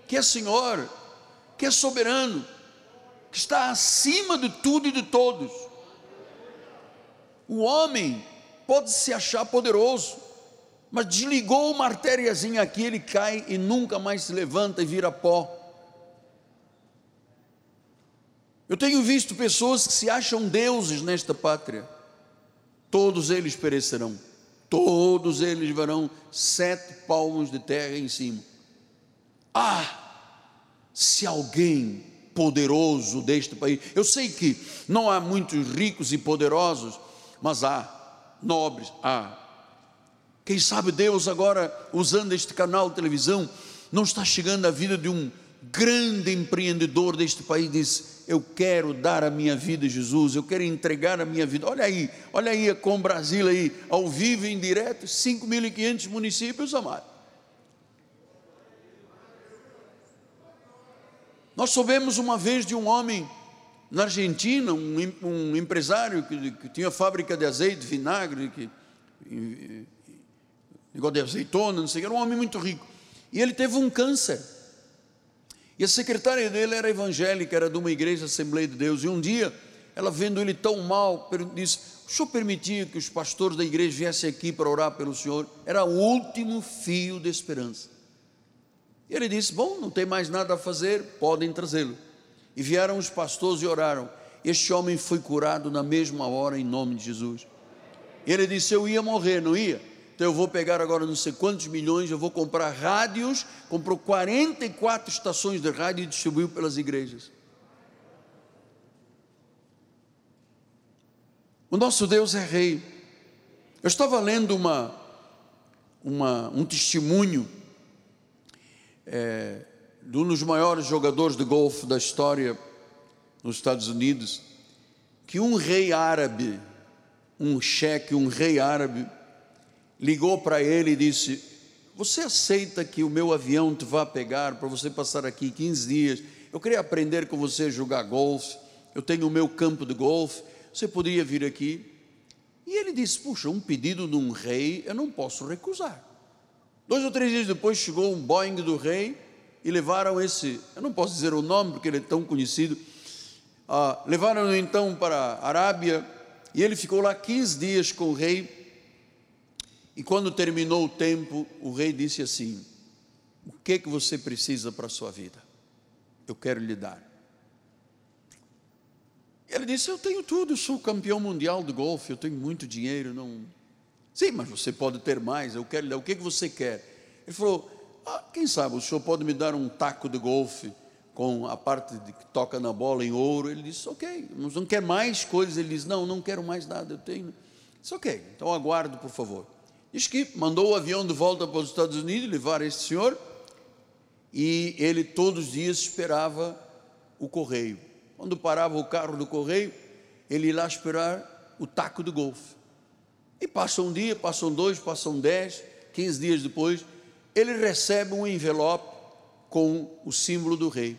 que é Senhor, que é soberano, que está acima de tudo e de todos. O homem pode se achar poderoso, mas desligou uma artériazinha aqui, ele cai e nunca mais se levanta e vira pó. Eu tenho visto pessoas que se acham deuses nesta pátria, todos eles perecerão, todos eles verão sete palmos de terra em cima. Ah, se alguém poderoso deste país, eu sei que não há muitos ricos e poderosos, mas há nobres, há. Quem sabe Deus agora, usando este canal de televisão, não está chegando à vida de um grande empreendedor deste país, diz: Eu quero dar a minha vida a Jesus, eu quero entregar a minha vida. Olha aí, olha aí com Brasil aí, ao vivo em direto, 5.500 municípios, amado. Nós soubemos uma vez de um homem na Argentina, um, um empresário que, que, tinha fábrica de azeite, vinagre, que, negócio de azeitona, não sei, era um homem muito rico. E ele teve um câncer. E a secretária dele era evangélica, era de uma igreja Assembleia de Deus. E um dia, ela vendo ele tão mal, disse: O senhor permitia que os pastores da igreja viessem aqui para orar pelo senhor? Era o último fio de esperança. E ele disse: Bom, não tem mais nada a fazer, podem trazê-lo. E vieram os pastores e oraram. Este homem foi curado na mesma hora, em nome de Jesus. Ele disse: Eu ia morrer, não ia? Então eu vou pegar agora não sei quantos milhões, eu vou comprar rádios. Comprou 44 estações de rádio e distribuiu pelas igrejas. O nosso Deus é rei. Eu estava lendo uma, uma um testemunho é, de um dos maiores jogadores de golfe da história nos Estados Unidos, que um rei árabe, um cheque, um rei árabe, ligou para ele e disse: Você aceita que o meu avião te vá pegar para você passar aqui 15 dias? Eu queria aprender com você a jogar golfe. Eu tenho o meu campo de golfe. Você poderia vir aqui? E ele disse: Puxa, um pedido de um rei eu não posso recusar. Dois ou três dias depois chegou um Boeing do rei e levaram esse, eu não posso dizer o nome porque ele é tão conhecido, ah, levaram-no então para a Arábia e ele ficou lá 15 dias com o rei. E quando terminou o tempo, o rei disse assim: O que que você precisa para a sua vida? Eu quero lhe dar. Ele disse: Eu tenho tudo, sou campeão mundial de golfe, eu tenho muito dinheiro. Não... Sim, mas você pode ter mais, eu quero lhe dar. O que que você quer? Ele falou: ah, Quem sabe o senhor pode me dar um taco de golfe com a parte de que toca na bola em ouro? Ele disse: Ok, mas não quer mais coisas? Ele disse: Não, não quero mais nada, eu tenho. Disse: Ok, então aguardo, por favor. Diz que mandou o avião de volta para os Estados Unidos levar esse senhor e ele todos os dias esperava o correio. Quando parava o carro do correio, ele ia lá esperar o taco de golfe. E passa um dia, passam dois, passam dez, quinze dias depois, ele recebe um envelope com o símbolo do rei.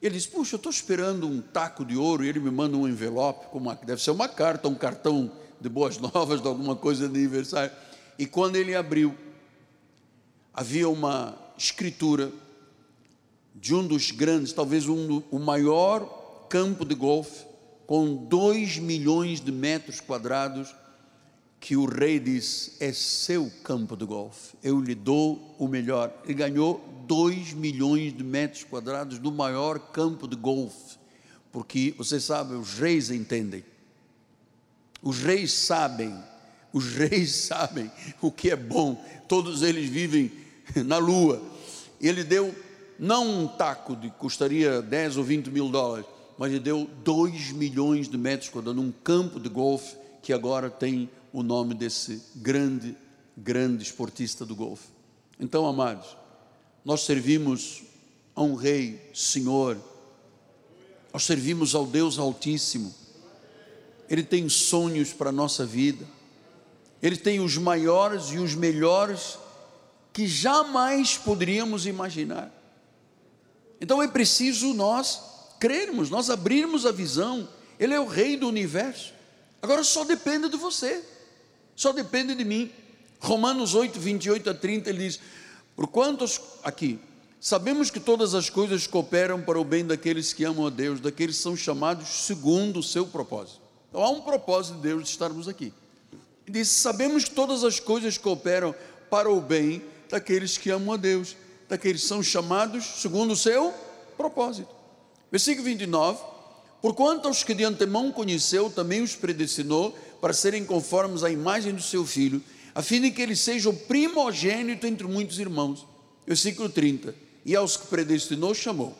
Ele diz: Puxa, eu estou esperando um taco de ouro e ele me manda um envelope, com uma, deve ser uma carta, um cartão de boas novas, de alguma coisa de aniversário. E quando ele abriu, havia uma escritura de um dos grandes, talvez um, o maior campo de golfe, com dois milhões de metros quadrados, que o rei diz: é seu campo de golfe, eu lhe dou o melhor. Ele ganhou dois milhões de metros quadrados do maior campo de golfe, porque você sabe, os reis entendem. Os reis sabem, os reis sabem o que é bom, todos eles vivem na lua. Ele deu não um taco de custaria 10 ou 20 mil dólares, mas ele deu 2 milhões de metros quadrados num campo de golfe que agora tem o nome desse grande, grande esportista do golfe. Então, amados, nós servimos a um rei, Senhor, nós servimos ao Deus Altíssimo, Ele tem sonhos para a nossa vida, Ele tem os maiores e os melhores que jamais poderíamos imaginar. Então é preciso nós crermos, nós abrirmos a visão. Ele é o rei do universo. Agora só depende de você, só depende de mim. Romanos 8, 28 a 30, ele diz: Por quantos, aqui, sabemos que todas as coisas cooperam para o bem daqueles que amam a Deus, daqueles que são chamados segundo o seu propósito. Então há um propósito de Deus de estarmos aqui. Ele diz: Sabemos que todas as coisas cooperam para o bem daqueles que amam a Deus, daqueles que são chamados segundo o seu propósito. Versículo 29. Porquanto aos que de antemão conheceu, também os predestinou para serem conformes à imagem do seu filho, a fim de que ele seja o primogênito entre muitos irmãos. Versículo 30. E aos que predestinou, chamou.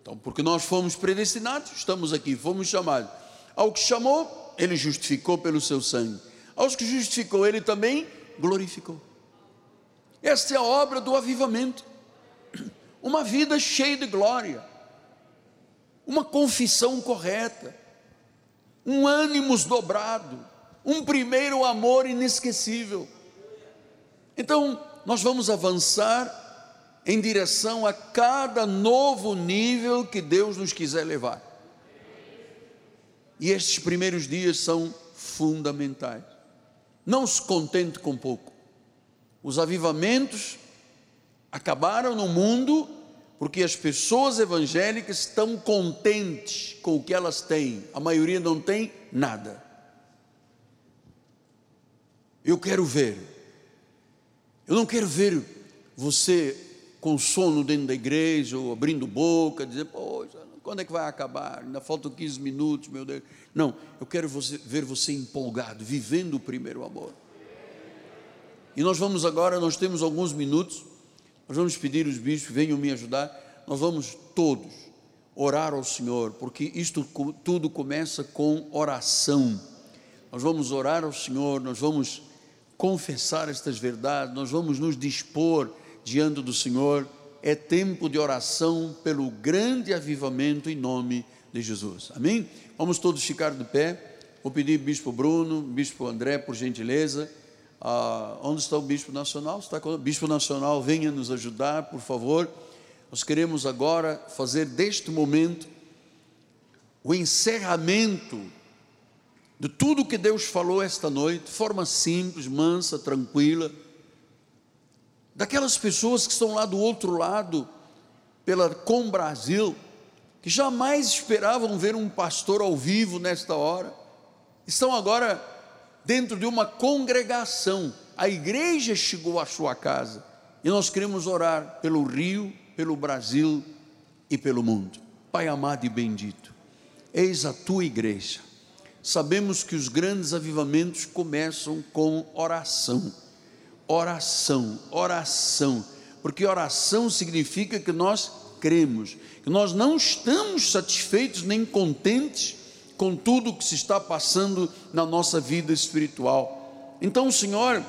Então, porque nós fomos predestinados, estamos aqui, fomos chamados. Ao que chamou, ele justificou pelo seu sangue. Aos que justificou, ele também glorificou. Esta é a obra do avivamento. Uma vida cheia de glória, uma confissão correta, um ânimos dobrado, um primeiro amor inesquecível. Então, nós vamos avançar em direção a cada novo nível que Deus nos quiser levar. E estes primeiros dias são fundamentais. Não se contente com pouco. Os avivamentos acabaram no mundo porque as pessoas evangélicas estão contentes com o que elas têm, a maioria não tem nada. Eu quero ver, eu não quero ver você com sono dentro da igreja, ou abrindo boca, dizer, poxa, quando é que vai acabar? Ainda faltam 15 minutos, meu Deus. Não, eu quero você, ver você empolgado, vivendo o primeiro amor. E nós vamos agora, nós temos alguns minutos, nós vamos pedir os bispos, venham me ajudar, nós vamos todos orar ao Senhor, porque isto tudo começa com oração. Nós vamos orar ao Senhor, nós vamos confessar estas verdades, nós vamos nos dispor diante do Senhor. É tempo de oração pelo grande avivamento em nome de Jesus. Amém? Vamos todos ficar de pé. Vou pedir Bispo Bruno, Bispo André, por gentileza. Ah, onde está o Bispo Nacional? Está com Bispo Nacional, venha nos ajudar, por favor. Nós queremos agora fazer deste momento o encerramento de tudo que Deus falou esta noite, de forma simples, mansa, tranquila. Daquelas pessoas que estão lá do outro lado, pela Com Brasil, que jamais esperavam ver um pastor ao vivo nesta hora, estão agora dentro de uma congregação. A igreja chegou à sua casa e nós queremos orar pelo Rio, pelo Brasil e pelo mundo. Pai amado e bendito, eis a tua igreja. Sabemos que os grandes avivamentos começam com oração. Oração, oração, porque oração significa que nós cremos, que nós não estamos satisfeitos nem contentes com tudo o que se está passando na nossa vida espiritual. Então, Senhor,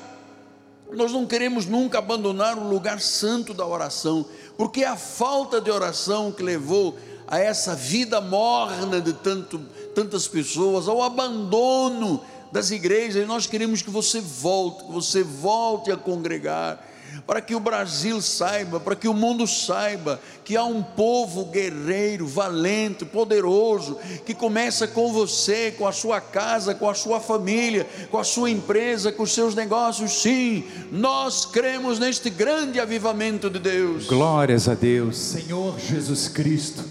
nós não queremos nunca abandonar o lugar santo da oração, porque é a falta de oração que levou a essa vida morna de tanto, tantas pessoas, ao abandono das igrejas, e nós queremos que você volte, que você volte a congregar para que o Brasil saiba, para que o mundo saiba que há um povo guerreiro, valente, poderoso, que começa com você, com a sua casa, com a sua família, com a sua empresa, com os seus negócios. Sim, nós cremos neste grande avivamento de Deus. Glórias a Deus, Senhor Jesus Cristo,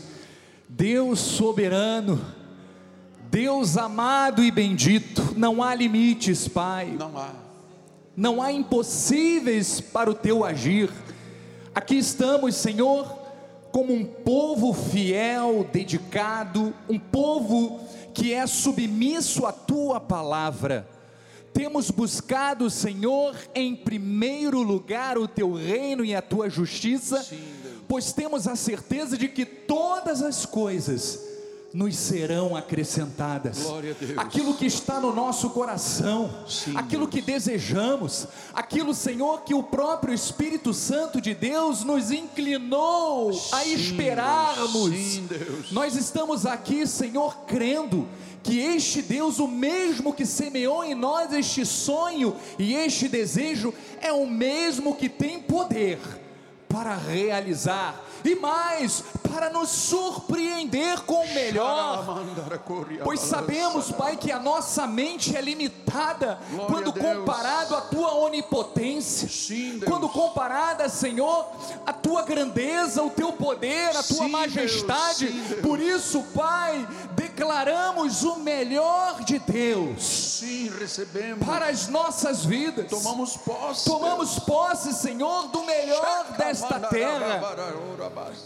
Deus soberano, Deus amado e bendito, não há limites, Pai. Não há não há impossíveis para o teu agir. Aqui estamos, Senhor, como um povo fiel, dedicado, um povo que é submisso à tua palavra. Temos buscado, Senhor, em primeiro lugar o teu reino e a tua justiça, Sim, pois temos a certeza de que todas as coisas nos serão acrescentadas. Aquilo que está no nosso coração, Sim, aquilo Deus. que desejamos, aquilo, Senhor, que o próprio Espírito Santo de Deus nos inclinou Sim, a esperarmos. Sim, Nós estamos aqui, Senhor, crendo que este Deus, o mesmo que semeou em nós este sonho e este desejo, é o mesmo que tem poder para realizar e mais, para nos surpreender com o melhor. Pois sabemos, Pai, que a nossa mente é limitada quando comparado à tua onipotência, quando comparada, Senhor, à tua grandeza, o teu poder, a tua majestade. Por isso, Pai, declaramos o melhor de Deus. Sim, recebemos para as nossas vidas. Tomamos posse. Tomamos posse, Senhor, do melhor desta terra.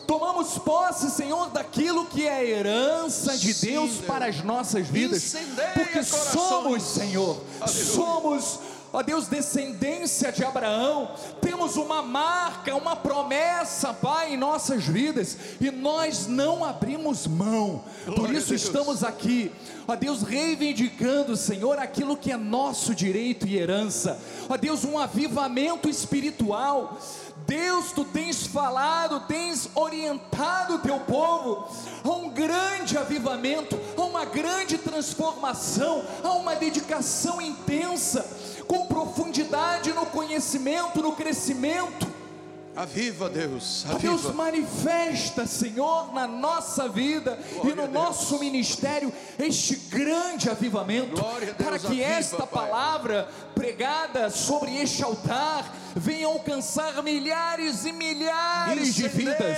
Tomamos posse, Senhor, daquilo que é herança de Deus, para as nossas vidas. Porque somos, Senhor, Aleluia. somos ó Deus, descendência de Abraão, temos uma marca, uma promessa, Pai, em nossas vidas, e nós não abrimos mão, por isso estamos aqui, ó Deus, reivindicando, Senhor, aquilo que é nosso direito e herança, ó Deus, um avivamento espiritual, Deus, tu tens falado, tens orientado o teu povo a um grande avivamento, a uma grande transformação, a uma dedicação intensa, com profundidade no conhecimento, no crescimento Aviva, Deus. Aviva. Deus manifesta, Senhor, na nossa vida Glória e no nosso ministério este grande avivamento, Deus, para que aviva, esta Pai. palavra pregada sobre este altar venha alcançar milhares e milhares Incendeia de vidas.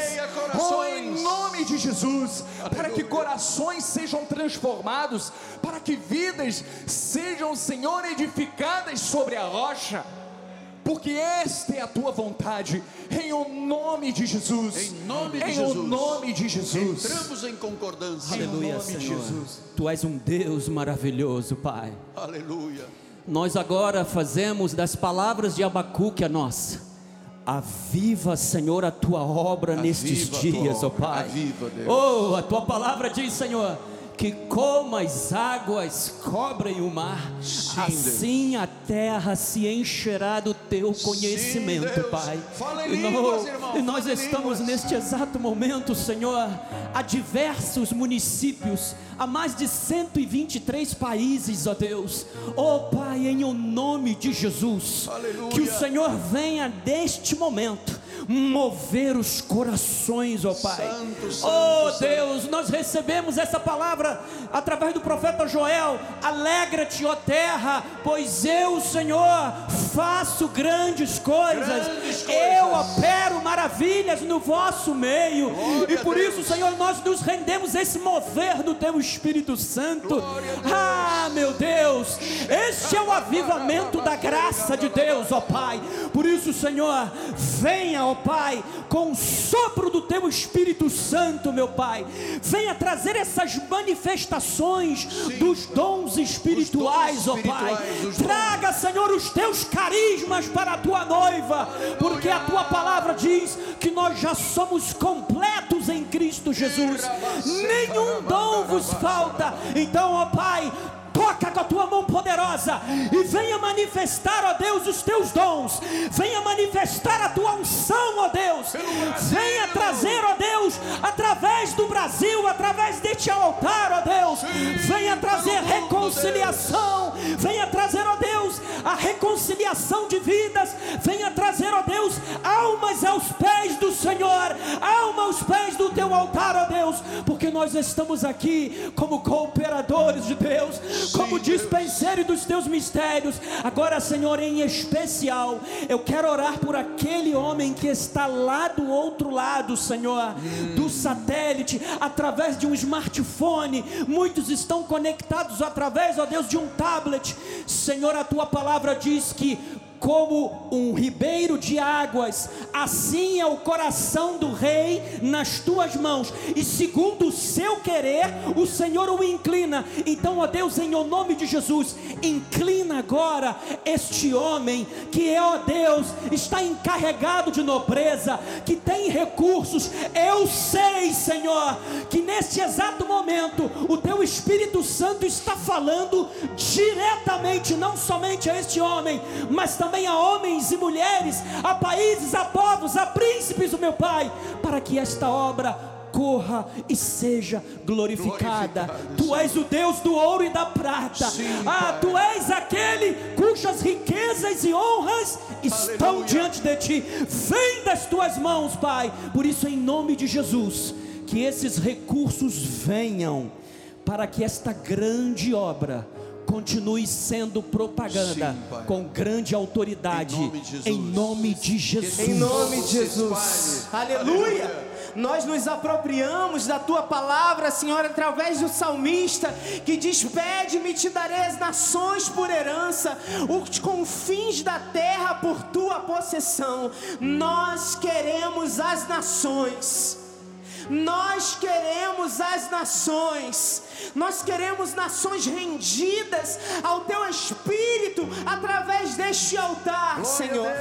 Oh, em nome de Jesus, Aleluia. para que corações sejam transformados, para que vidas sejam, Senhor, edificadas sobre a rocha porque esta é a tua vontade, em o nome de Jesus. Em nome de em Jesus. o nome de Jesus. Entramos em concordância. Aleluia, em Senhor. Jesus. Tu és um Deus maravilhoso, Pai. Aleluia. Nós agora fazemos das palavras de Abacuque a nossa. Aviva, Senhor, a tua obra Aviva nestes dias, ó oh Pai. Aviva, Deus. Oh, a tua palavra diz, Senhor, que como as águas cobrem o mar, Sim, assim a terra se encherá do teu conhecimento, Pai. E nós, e nós estamos neste exato momento, Senhor, a diversos municípios, a mais de 123 países, ó Deus. Oh Pai, em o nome de Jesus, que o Senhor venha deste momento mover os corações, ó Pai. Santo, santo, oh santo. Deus, nós recebemos essa palavra através do profeta Joel. Alegra-te, ó terra, pois eu, Senhor, faço grandes coisas. Grandes Eu coisas. opero maravilhas no vosso meio. Glória e por isso, Senhor, nós nos rendemos a esse mover do teu Espírito Santo. Ah, meu Deus, este é o avivamento da graça de Deus, ó Pai. Por isso, Senhor, venha, ó Pai, com o sopro do teu Espírito Santo, meu Pai. Venha trazer essas manifestações dos dons espirituais, ó Pai. espirituais, os dons. Traga, Senhor, os teus carismas para a tua noiva, porque a tua palavra diz que nós já somos completos em Cristo Jesus. Nenhum dom vos falta. Então, ó Pai, toca com a tua mão poderosa e venha manifestar, ó Deus, os teus dons. Venha manifestar a tua unção, ó Deus. Venha trazer, ó Deus, através do Brasil, através deste altar, ó Deus. Venha trazer mundo, reconciliação. Venha trazer, ó Deus, a reconciliação de vidas. Venha trazer, ó Deus, almas aos pés do Senhor, alma aos pés do teu altar, ó Deus, porque nós estamos aqui como cooperadores de Deus, como Deus. dispensário dos teus mistérios. Agora, Senhor, em especial, eu quero orar por aquele homem que está lá do outro lado, Senhor, do satélite, através de um smartphone. Muitos estão conectados através, ó Deus, de um tablet. Senhor, a tua palavra diz que como um ribeiro de águas, assim é o coração do rei nas tuas mãos, e segundo o seu querer, o Senhor o inclina. Então, ó Deus, em o nome de Jesus, inclina agora este homem que é, ó Deus, está encarregado de nobreza, que tem recursos. Eu sei, Senhor, que neste exato momento o teu Espírito Santo está falando diretamente, não somente a este homem, mas também a homens e mulheres, a países, a povos, a príncipes, o meu Pai, para que esta obra corra e seja glorificada. Tu és o Deus do ouro e da prata. Sim, ah, tu és aquele cujas riquezas e honras estão Aleluia. diante de ti. Vem das tuas mãos, Pai. Por isso, em nome de Jesus, que esses recursos venham para que esta grande obra continue sendo propaganda Sim, Pai. com grande autoridade Em nome de Jesus. em nome de Jesus. Em nome de Se Jesus. espalhe. Aleluia. Aleluia. Nós nos apropriamos da tua palavra, Senhor, através do salmista que diz: Pede-me, te darei as nações por herança, os confins da terra por tua possessão. Nós queremos as nações. Nós queremos as nações, nós queremos nações rendidas ao teu espírito através deste altar, Glória Senhor.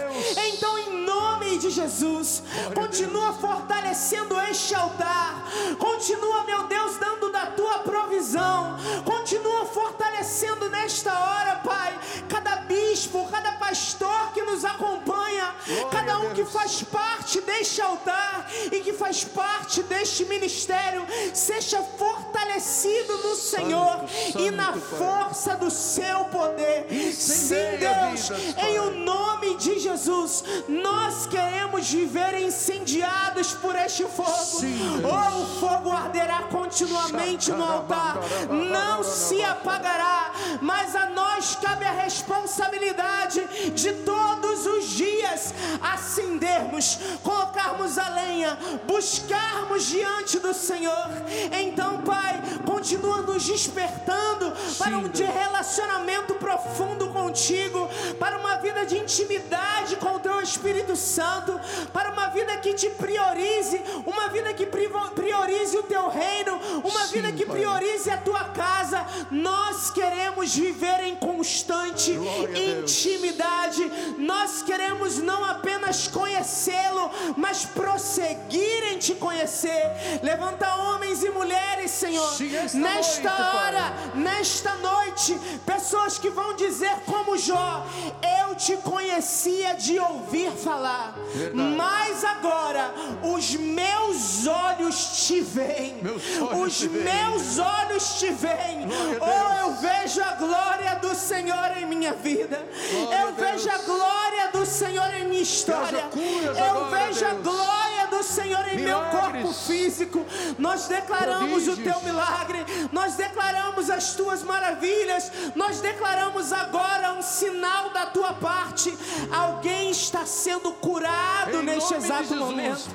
Então, em nome de Jesus, continua fortalecendo este altar, continua, meu Deus, dando da tua provisão, continua fortalecendo nesta hora, Pai, cada bispo, cada pastor que nos acompanha, Glória cada um que faz parte deste altar e que faz parte deste ministério, seja fortalecido no Senhor e na santo, Pai. força do seu poder. Sim, Deus, em o de Jesus, nós queremos viver incendiados por este fogo. Deus. oh, o fogo arderá continuamente no altar, não se apagará, mas a nós cabe a responsabilidade de todos os dias acendermos, colocarmos a lenha, buscarmos diante do Senhor. Então, Pai, continua nos despertando para um de relacionamento profundo contigo, para uma vida de intimidade com o teu Espírito Santo, para uma vida que te priorize, uma vida que priorize o teu reino, uma Sim, vida que priorize a tua casa. Nós queremos viver em constante Glória intimidade. Nós queremos não apenas conhecê-lo, mas prosseguir em te conhecer. Levanta homens e mulheres, Senhor, nesta hora, nesta noite, pessoas que vão dizer como Jó: Eu te conhecia de ouvir falar, Verdade. mas agora os meus olhos te veem, Meus olhos os te veem. meus olhos te veem. A Oh, eu vejo a glória do Senhor em minha vida. Glória Eu vejo a glória do Senhor em minha história. Eu vejo a glória do Senhor em meu corpo físico. Nós declaramos o teu milagre. Nós declaramos as tuas maravilhas. Nós declaramos agora um sinal da tua parte. Alguém está sendo curado neste exato momento.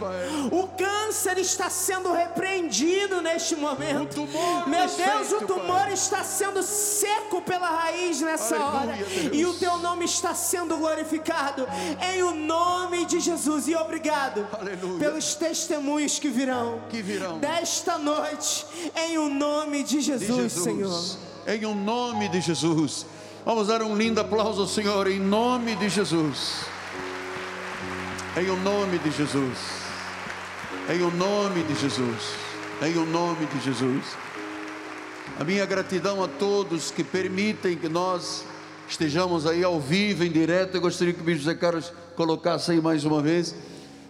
O câncer está sendo repreendido neste momento. Tumor Meu Deus, o tumor está sendo seco pela raiz nessa hora. E o teu nome está sendo glorificado. Em o nome de Jesus. E obrigado Aleluia. pelos testemunhos que virão. Que virão. Desta noite. Em o nome de de Jesus, Jesus. Senhor. Em o nome de Jesus. Vamos dar um lindo aplauso ao Senhor em nome de Jesus. Em o nome de Jesus. Em o nome de Jesus. Em o nome de Jesus. A minha gratidão a todos que permitem que nós estejamos aí ao vivo, em direto. Eu gostaria que o Bispo Zé Carlos colocasse aí mais uma vez.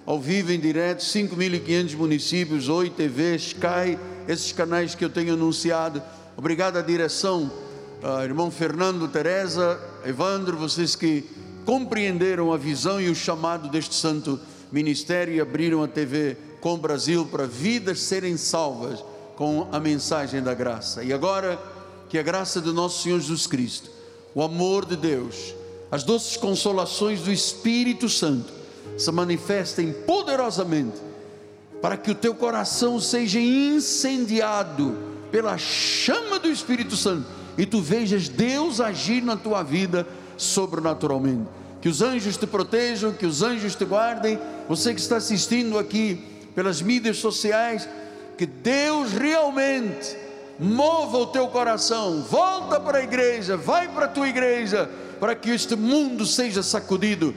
Ao vivo, em direto, 5.500 municípios, Oi TV, Sky, esses canais que eu tenho anunciado. Obrigado à direção, ah, irmão Fernando, Teresa, Evandro, vocês que compreenderam a visão e o chamado deste santo ministério e abriram a TV com o Brasil para vidas serem salvas com a mensagem da graça. E agora, que a graça do nosso Senhor Jesus Cristo, o amor de Deus, as doces consolações do Espírito Santo se manifestem poderosamente para que o teu coração seja incendiado pela chama do Espírito Santo e tu vejas Deus agir na tua vida sobrenaturalmente. Que os anjos te protejam, que os anjos te guardem. Você que está assistindo aqui pelas mídias sociais, que Deus realmente mova o teu coração. Volta para a igreja, vai para a tua igreja, para que este mundo seja sacudido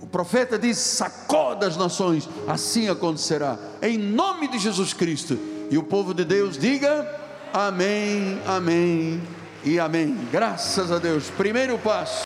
o profeta diz: sacoda as nações, assim acontecerá, em nome de Jesus Cristo. E o povo de Deus diga: Amém, Amém e Amém. Graças a Deus. Primeiro passo.